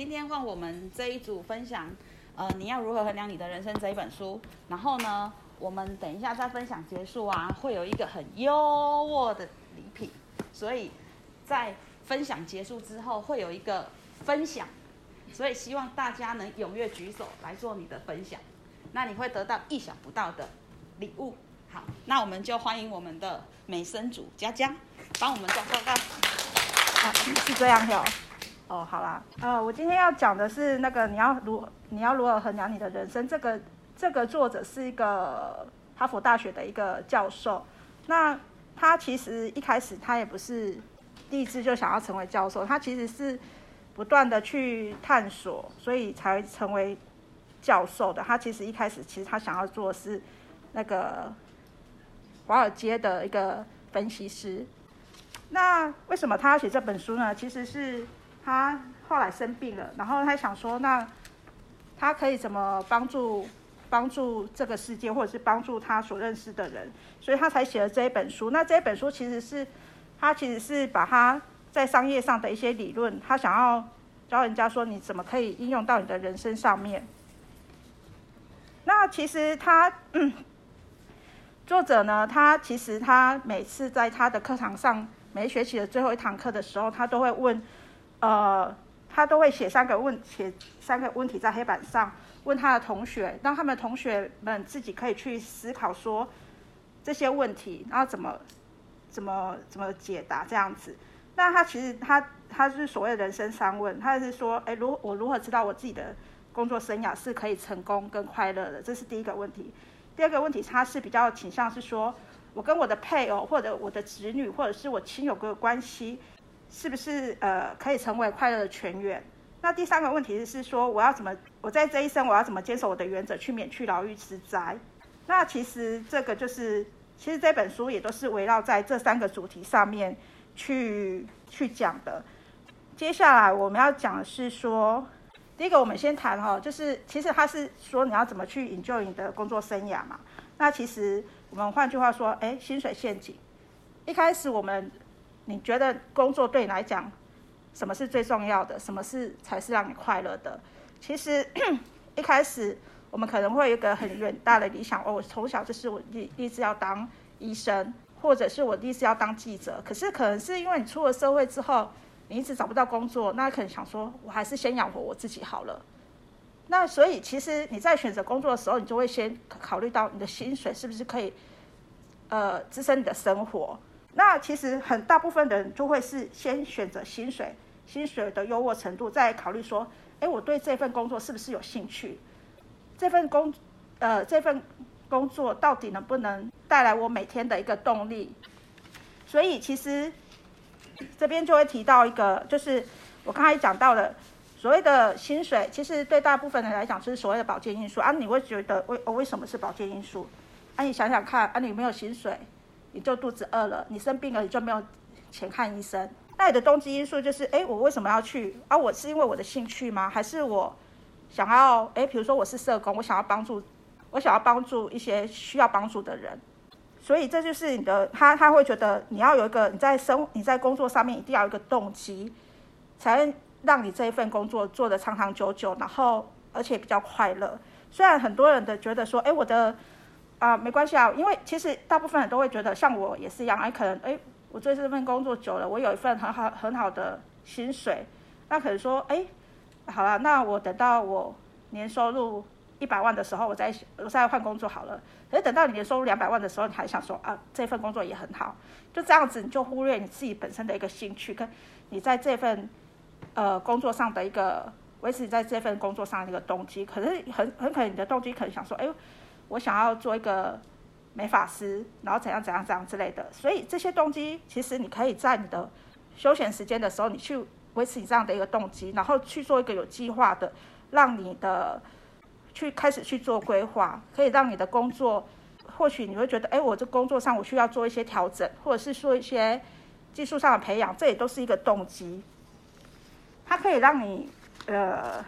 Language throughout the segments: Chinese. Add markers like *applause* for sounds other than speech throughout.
今天换我们这一组分享，呃，你要如何衡量你的人生这一本书。然后呢，我们等一下在分享结束啊，会有一个很优渥的礼品。所以在分享结束之后，会有一个分享。所以希望大家能踊跃举手来做你的分享，那你会得到意想不到的礼物。好，那我们就欢迎我们的美声组佳佳，帮我们做报告。啊，是这样哟。哦好啦，呃，我今天要讲的是那个你要如你要如何衡量你的人生。这个这个作者是一个哈佛大学的一个教授。那他其实一开始他也不是立志就想要成为教授，他其实是不断的去探索，所以才成为教授的。他其实一开始其实他想要做的是那个华尔街的一个分析师。那为什么他要写这本书呢？其实是他后来生病了，然后他想说，那他可以怎么帮助帮助这个世界，或者是帮助他所认识的人，所以他才写了这一本书。那这一本书其实是他其实是把他在商业上的一些理论，他想要教人家说，你怎么可以应用到你的人生上面。那其实他嗯，作者呢，他其实他每次在他的课堂上。每学期的最后一堂课的时候，他都会问，呃，他都会写三个问，写三个问题在黑板上，问他的同学，让他们同学们自己可以去思考说这些问题，然后怎么怎么怎么解答这样子。那他其实他他是所谓的人生三问，他是说，哎，如我如何知道我自己的工作生涯是可以成功跟快乐的？这是第一个问题。第二个问题，他是比较倾向是说。我跟我的配偶，或者我的子女，或者是我亲友的关系，是不是呃可以成为快乐的泉源？那第三个问题是说，我要怎么我在这一生我要怎么坚守我的原则，去免去牢狱之灾？那其实这个就是，其实这本书也都是围绕在这三个主题上面去去讲的。接下来我们要讲的是说，第一个我们先谈哈，就是其实他是说你要怎么去 enjoy 你的工作生涯嘛。那其实。我们换句话说，哎，薪水陷阱。一开始我们，你觉得工作对你来讲，什么是最重要的？什么是才是让你快乐的？其实 *clears throat* 一开始我们可能会有一个很远大的理想，哦，我从小就是我立立志要当医生，或者是我立志要当记者。可是可能是因为你出了社会之后，你一直找不到工作，那可能想说，我还是先养活我自己好了。那所以，其实你在选择工作的时候，你就会先考虑到你的薪水是不是可以，呃，支撑你的生活。那其实很大部分人就会是先选择薪水，薪水的优渥程度，再考虑说，哎，我对这份工作是不是有兴趣？这份工，呃，这份工作到底能不能带来我每天的一个动力？所以，其实这边就会提到一个，就是我刚才讲到的。所谓的薪水，其实对大部分人来讲是所谓的保健因素啊。你会觉得为哦为什么是保健因素？啊，你想想看啊，你没有薪水，你就肚子饿了，你生病了，你就没有钱看医生。那你的动机因素就是，哎，我为什么要去啊？我是因为我的兴趣吗？还是我想要？哎，比如说我是社工，我想要帮助，我想要帮助一些需要帮助的人。所以这就是你的，他他会觉得你要有一个你在生你在工作上面一定要有一个动机，才能。让你这一份工作做得长长久久，然后而且比较快乐。虽然很多人的觉得说，哎，我的啊、呃、没关系啊，因为其实大部分人都会觉得，像我也是一样，哎，可能哎，我做这份工作久了，我有一份很好很好的薪水，那可能说，哎，好了，那我等到我年收入一百万的时候，我再我再换工作好了。可是等到你年收入两百万的时候，你还想说啊，这份工作也很好，就这样子，你就忽略你自己本身的一个兴趣，跟你在这份。呃，工作上的一个维持在这份工作上的一个动机，可是很很可能你的动机可能想说，哎，我想要做一个美发师，然后怎样怎样怎样之类的。所以这些动机，其实你可以在你的休闲时间的时候，你去维持你这样的一个动机，然后去做一个有计划的，让你的去开始去做规划，可以让你的工作，或许你会觉得，哎，我这工作上我需要做一些调整，或者是说一些技术上的培养，这也都是一个动机。它可以让你呃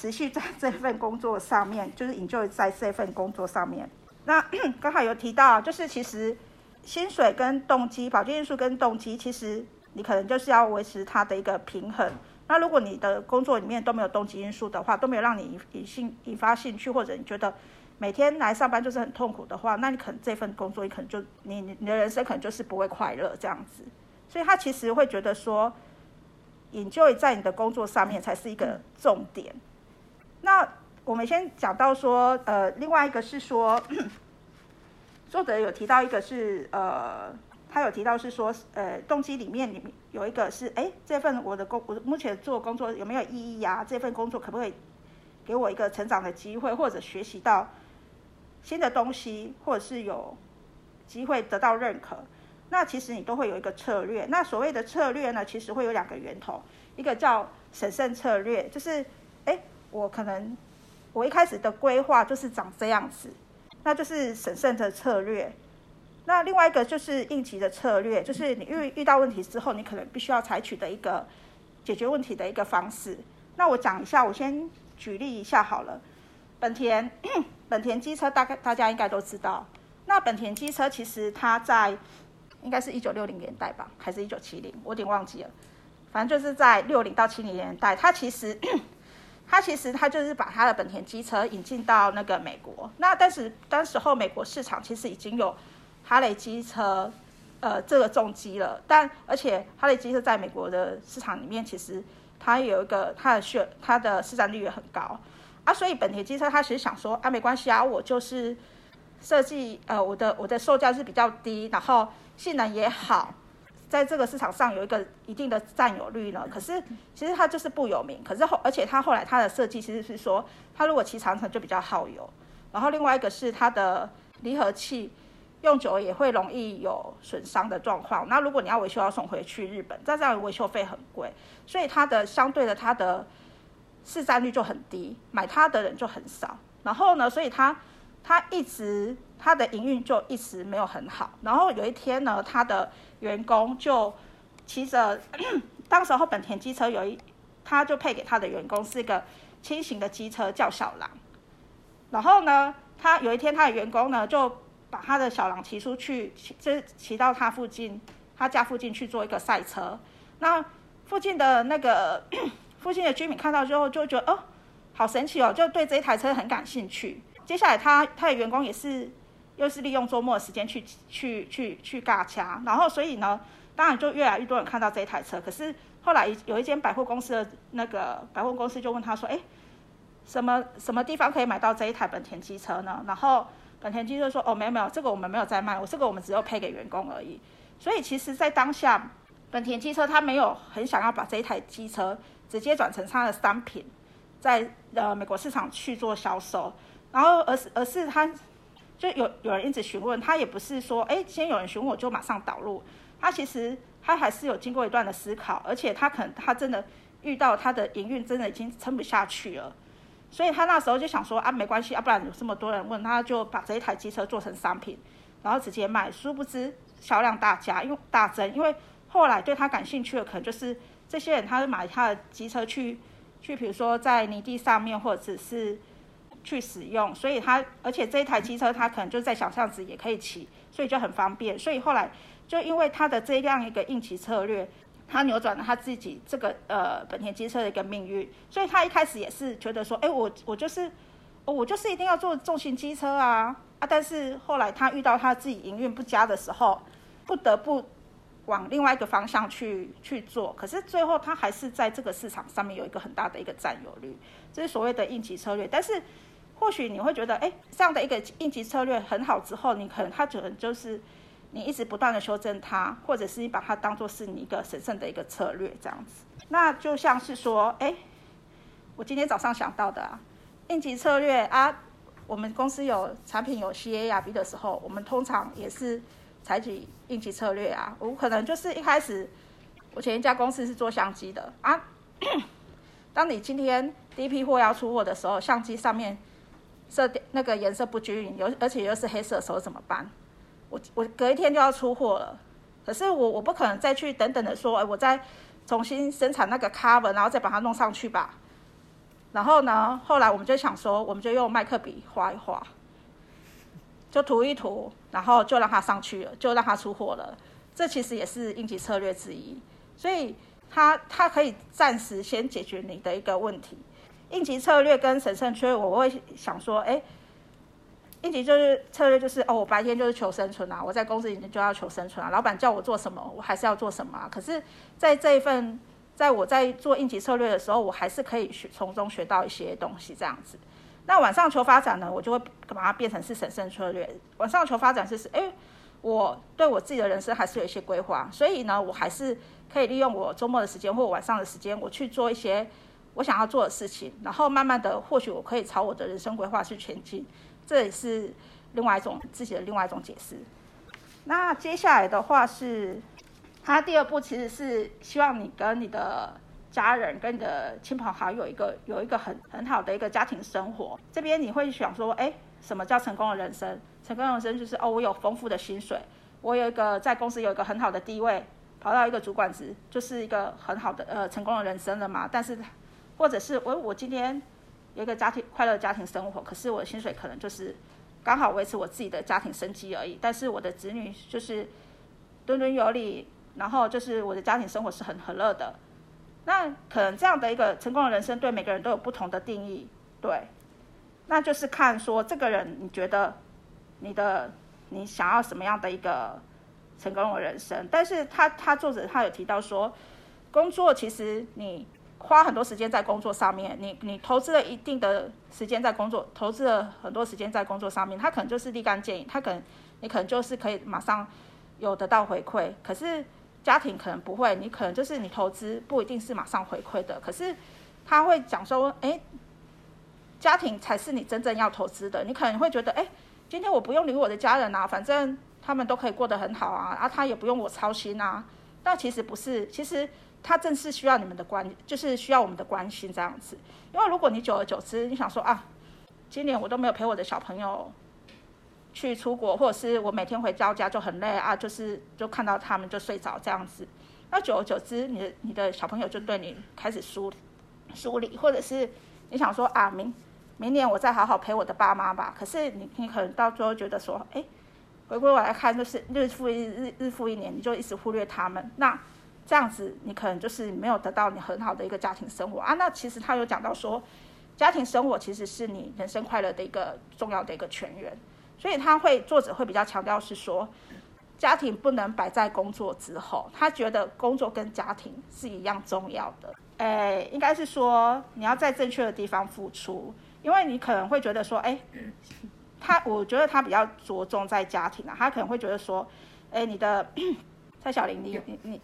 持续在这份工作上面，就是 enjoy 在这份工作上面。那 *clears throat* 刚好有提到，就是其实薪水跟动机、保健因素跟动机，其实你可能就是要维持它的一个平衡。那如果你的工作里面都没有动机因素的话，都没有让你引引兴引发兴趣，或者你觉得每天来上班就是很痛苦的话，那你可能这份工作你可能就你你的人生可能就是不会快乐这样子。所以他其实会觉得说引就在你的工作上面才是一个重点。那我们先讲到说，呃，另外一个是说，*clears throat* 作者有提到一个是呃。他有提到是说，呃，动机里面里面有一个是，哎，这份我的工，我目前做工作有没有意义呀、这份工作可不可以给我一个成长的机会，或者学习到新的东西，或者是有机会得到认可？那其实你都会有一个策略。那所谓的策略呢，其实会有两个源头，一个叫审慎策略，就是，哎，我可能我一开始的规划就是长这样子，那就是审慎的策略。那另外一个就是应急的策略，就是你遇遇到问题之后，你可能必须要采取的一个解决问题的一个方式。那我讲一下，我先举例一下好了。本田，*coughs* 本田机车大概大家应该都知道。那本田机车其实它在应该是一九六零年代吧，还是一九七零？我有点忘记了。反正就是在六零到七零年代，它其实他其实他就是把他的本田机车引进到那个美国。那但是当时候美国市场其实已经有。哈雷机车，呃，这个重机了，但而且哈雷机车在美国的市场里面，其实它有一个它的市它的市占率也很高啊，所以本田机车它其实想说啊，没关系啊，我就是设计呃，我的我的售价是比较低，然后性能也好，在这个市场上有一个一定的占有率呢。可是其实它就是不有名，可是后而且它后来它的设计其实是说，它如果骑长城就比较耗油，然后另外一个是它的离合器。用久了也会容易有损伤的状况。那如果你要维修，要送回去日本，再这样维修费很贵，所以它的相对的它的市占率就很低，买它的人就很少。然后呢，所以它他一直他的营运就一直没有很好。然后有一天呢，他的员工就骑着，*clears throat* 当时候本田机车有一，他就配给他的员工是一个轻型的机车，叫小狼。然后呢，他有一天他的员工呢就。把他的小狼骑出去，骑就骑到他附近，他家附近去做一个赛车。那附近的那个 *clears throat* 附近的居民看到之后，就觉得哦，好神奇哦，就对这一台车很感兴趣。接下来他他的员工也是，又是利用周末的时间去去去去尬掐，然后所以呢，当然就越来越多人看到这一台车。可是后来有一间百货公司的那个百货公司就问他说，哎，什么什么地方可以买到这一台本田机车呢？然后。本田机车说：“哦，没有没有，这个我们没有在卖，我这个我们只有配给员工而已。所以其实，在当下，本田机车他没有很想要把这一台机车直接转成他的商品，在呃美国市场去做销售。然后，而是而是他就有有人一直询问，他也不是说，哎，先有人询问我就马上导入。他其实他还是有经过一段的思考，而且他可能他真的遇到他的营运真的已经撑不下去了。”所以他那时候就想说啊，没关系，要不然有这么多人问，他就把这一台机车做成商品，然后直接卖。殊不知销量大加，因为大增，因为后来对他感兴趣的可能就是这些人，他是买他的机车去去，比如说在泥地上面或者是去使用，所以他而且这一台机车他可能就在小巷子也可以骑，所以就很方便。所以后来就因为他的这样一个应急策略。他扭转了他自己这个呃本田机车的一个命运，所以他一开始也是觉得说，哎，我我就是，我就是一定要做重型机车啊啊！但是后来他遇到他自己营运不佳的时候，不得不往另外一个方向去去做。可是最后他还是在这个市场上面有一个很大的一个占有率，这是所谓的应急策略。但是或许你会觉得，哎，这样的一个应急策略很好之后，你可能他可能就是。你一直不断的修正它，或者是你把它当做是你一个神圣的一个策略这样子，那就像是说，哎，我今天早上想到的啊，应急策略啊，我们公司有产品有 CARB 的时候，我们通常也是采取应急策略啊。我可能就是一开始，我前一家公司是做相机的啊，*coughs* 当你今天第一批货要出货的时候，相机上面色那个颜色不均匀，有而且又是黑色的时候怎么办？我我隔一天就要出货了，可是我我不可能再去等等的说，哎，我再重新生产那个 cover，然后再把它弄上去吧。然后呢，后来我们就想说，我们就用麦克笔画一画，就涂一涂，然后就让它上去了，就让它出货了。这其实也是应急策略之一。所以它它可以暂时先解决你的一个问题。应急策略跟审慎策略，我会想说，哎，应急就是策略就是哦，我白天就是求生存啊，我在公司里面就要求生存啊，老板叫我做什么，我还是要做什么啊。可是，在这一份，在我在做应急策略的时候，我还是可以学从中学到一些东西，这样子。那晚上求发展呢，我就会把它变成是审慎策略。晚上求发展是是，哎，我对我自己的人生还是有一些规划，所以呢，我还是可以利用我周末的时间或晚上的时间，我去做一些。我想要做的事情，然后慢慢的，或许我可以朝我的人生规划去前进，这也是另外一种自己的另外一种解释。那接下来的话是，他第二步其实是希望你跟你的家人、跟你的亲朋好友有一个有一个很很好的一个家庭生活。这边你会想说，哎，什么叫成功的人生？成功的人生就是哦，我有丰富的薪水，我有一个在公司有一个很好的地位，跑到一个主管职，就是一个很好的呃成功的人生了嘛。但是。或者是我我今天有一个家庭快乐家庭生活，可是我的薪水可能就是刚好维持我自己的家庭生计而已。但是我的子女就是敦敦有礼，然后就是我的家庭生活是很和乐的。那可能这样的一个成功的人生，对每个人都有不同的定义。对，那就是看说这个人你觉得你的你想要什么样的一个成功的人生？但是他他作者他有提到说，工作其实你。花很多时间在工作上面，你你投资了一定的时间在工作，投资了很多时间在工作上面，他可能就是立竿见影，他可能你可能就是可以马上有得到回馈。可是家庭可能不会，你可能就是你投资不一定是马上回馈的。可是他会讲说，哎，家庭才是你真正要投资的。你可能会觉得，哎，今天我不用理我的家人啊，反正他们都可以过得很好啊，啊，他也不用我操心啊。但其实不是，其实。他正是需要你们的关，就是需要我们的关心这样子。因为如果你久而久之，你想说啊，今年我都没有陪我的小朋友去出国，或者是我每天回到家就很累啊，就是就看到他们就睡着这样子。那久而久之，你的你的小朋友就对你开始疏疏离，或者是你想说啊，明明年我再好好陪我的爸妈吧。可是你你可能到最后觉得说，哎，回归我来看，就是日复一日，日复一年，你就一直忽略他们。那这样子，你可能就是没有得到你很好的一个家庭生活啊。那其实他有讲到说，家庭生活其实是你人生快乐的一个重要的一个泉源。所以他会作者会比较强调是说，家庭不能摆在工作之后。他觉得工作跟家庭是一样重要的。哎，应该是说你要在正确的地方付出，因为你可能会觉得说，哎，他我觉得他比较着重在家庭啊，他可能会觉得说，哎，你的。蔡小玲，你你你，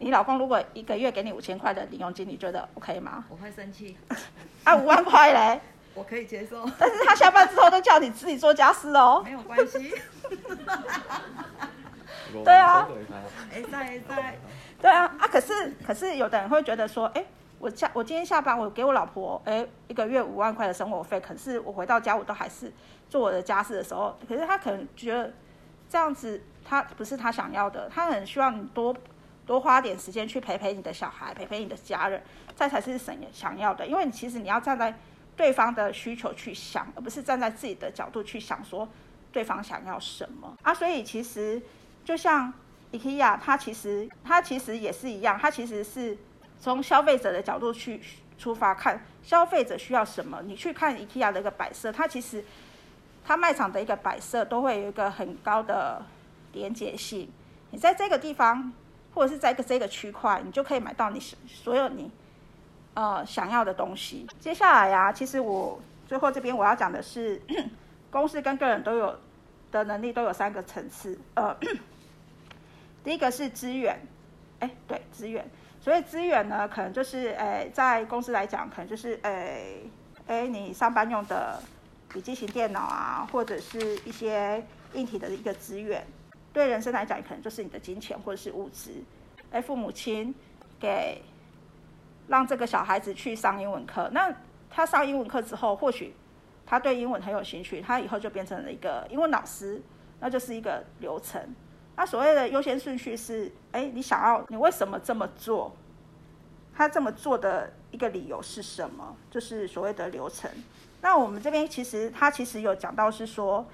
*laughs* 你老公如果一个月给你五千块的零用金，你觉得 OK 吗？我会生气。啊，五万块嘞？我可以接受。但是他下班之后都叫你自己做家事哦。没有关系。*laughs* 对啊。哎，在在。对啊啊！可是可是有的人会觉得说，哎，我下我今天下班，我给我老婆哎一个月五万块的生活费，可是我回到家我都还是做我的家事的时候，可是他可能觉得这样子。他不是他想要的，他很希望你多多花点时间去陪陪你的小孩，陪陪你的家人，这才是想想要的。因为你其实你要站在对方的需求去想，而不是站在自己的角度去想说对方想要什么啊。所以其实就像 IKEA，它其实它其实也是一样，它其实是从消费者的角度去出发看消费者需要什么。你去看 IKEA 的一个摆设，它其实它卖场的一个摆设都会有一个很高的。连接性，你在这个地方，或者是在一个这个区块，你就可以买到你所有你呃想要的东西。接下来呀、啊，其实我最后这边我要讲的是，*clears throat* 公司跟个人都有的能力都有三个层次。呃，*clears throat* 第一个是资源，哎，对，资源。所以资源呢，可能就是哎，在公司来讲，可能就是哎哎，你上班用的笔记型电脑啊，或者是一些硬体的一个资源。对人生来讲，可能就是你的金钱或者是物质。哎，父母亲给让这个小孩子去上英文课，那他上英文课之后，或许他对英文很有兴趣，他以后就变成了一个英文老师，那就是一个流程。那所谓的优先顺序是：哎，你想要，你为什么这么做？他这么做的一个理由是什么？就是所谓的流程。那我们这边其实他其实有讲到是说。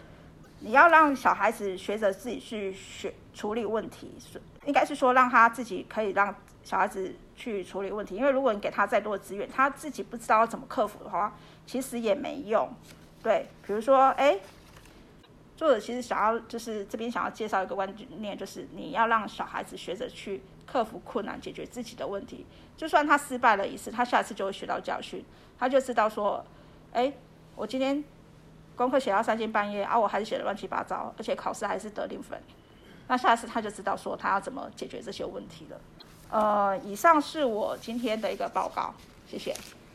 你要让小孩子学着自己去学处理问题，应该是说让他自己可以让小孩子去处理问题，因为如果你给他再多的资源，他自己不知道怎么克服的话，其实也没用。对，比如说，哎，作者其实想要就是这边想要介绍一个观念，就是你要让小孩子学着去克服困难，解决自己的问题。就算他失败了一次，他下次就会学到教训，他就知道说，哎，我今天功课写到三更半夜啊，我还是写的乱七八糟，而且考试还是得零分。那下次他就知道说他要怎么解决这些问题了。呃，以上是我今天的一个报告，谢谢。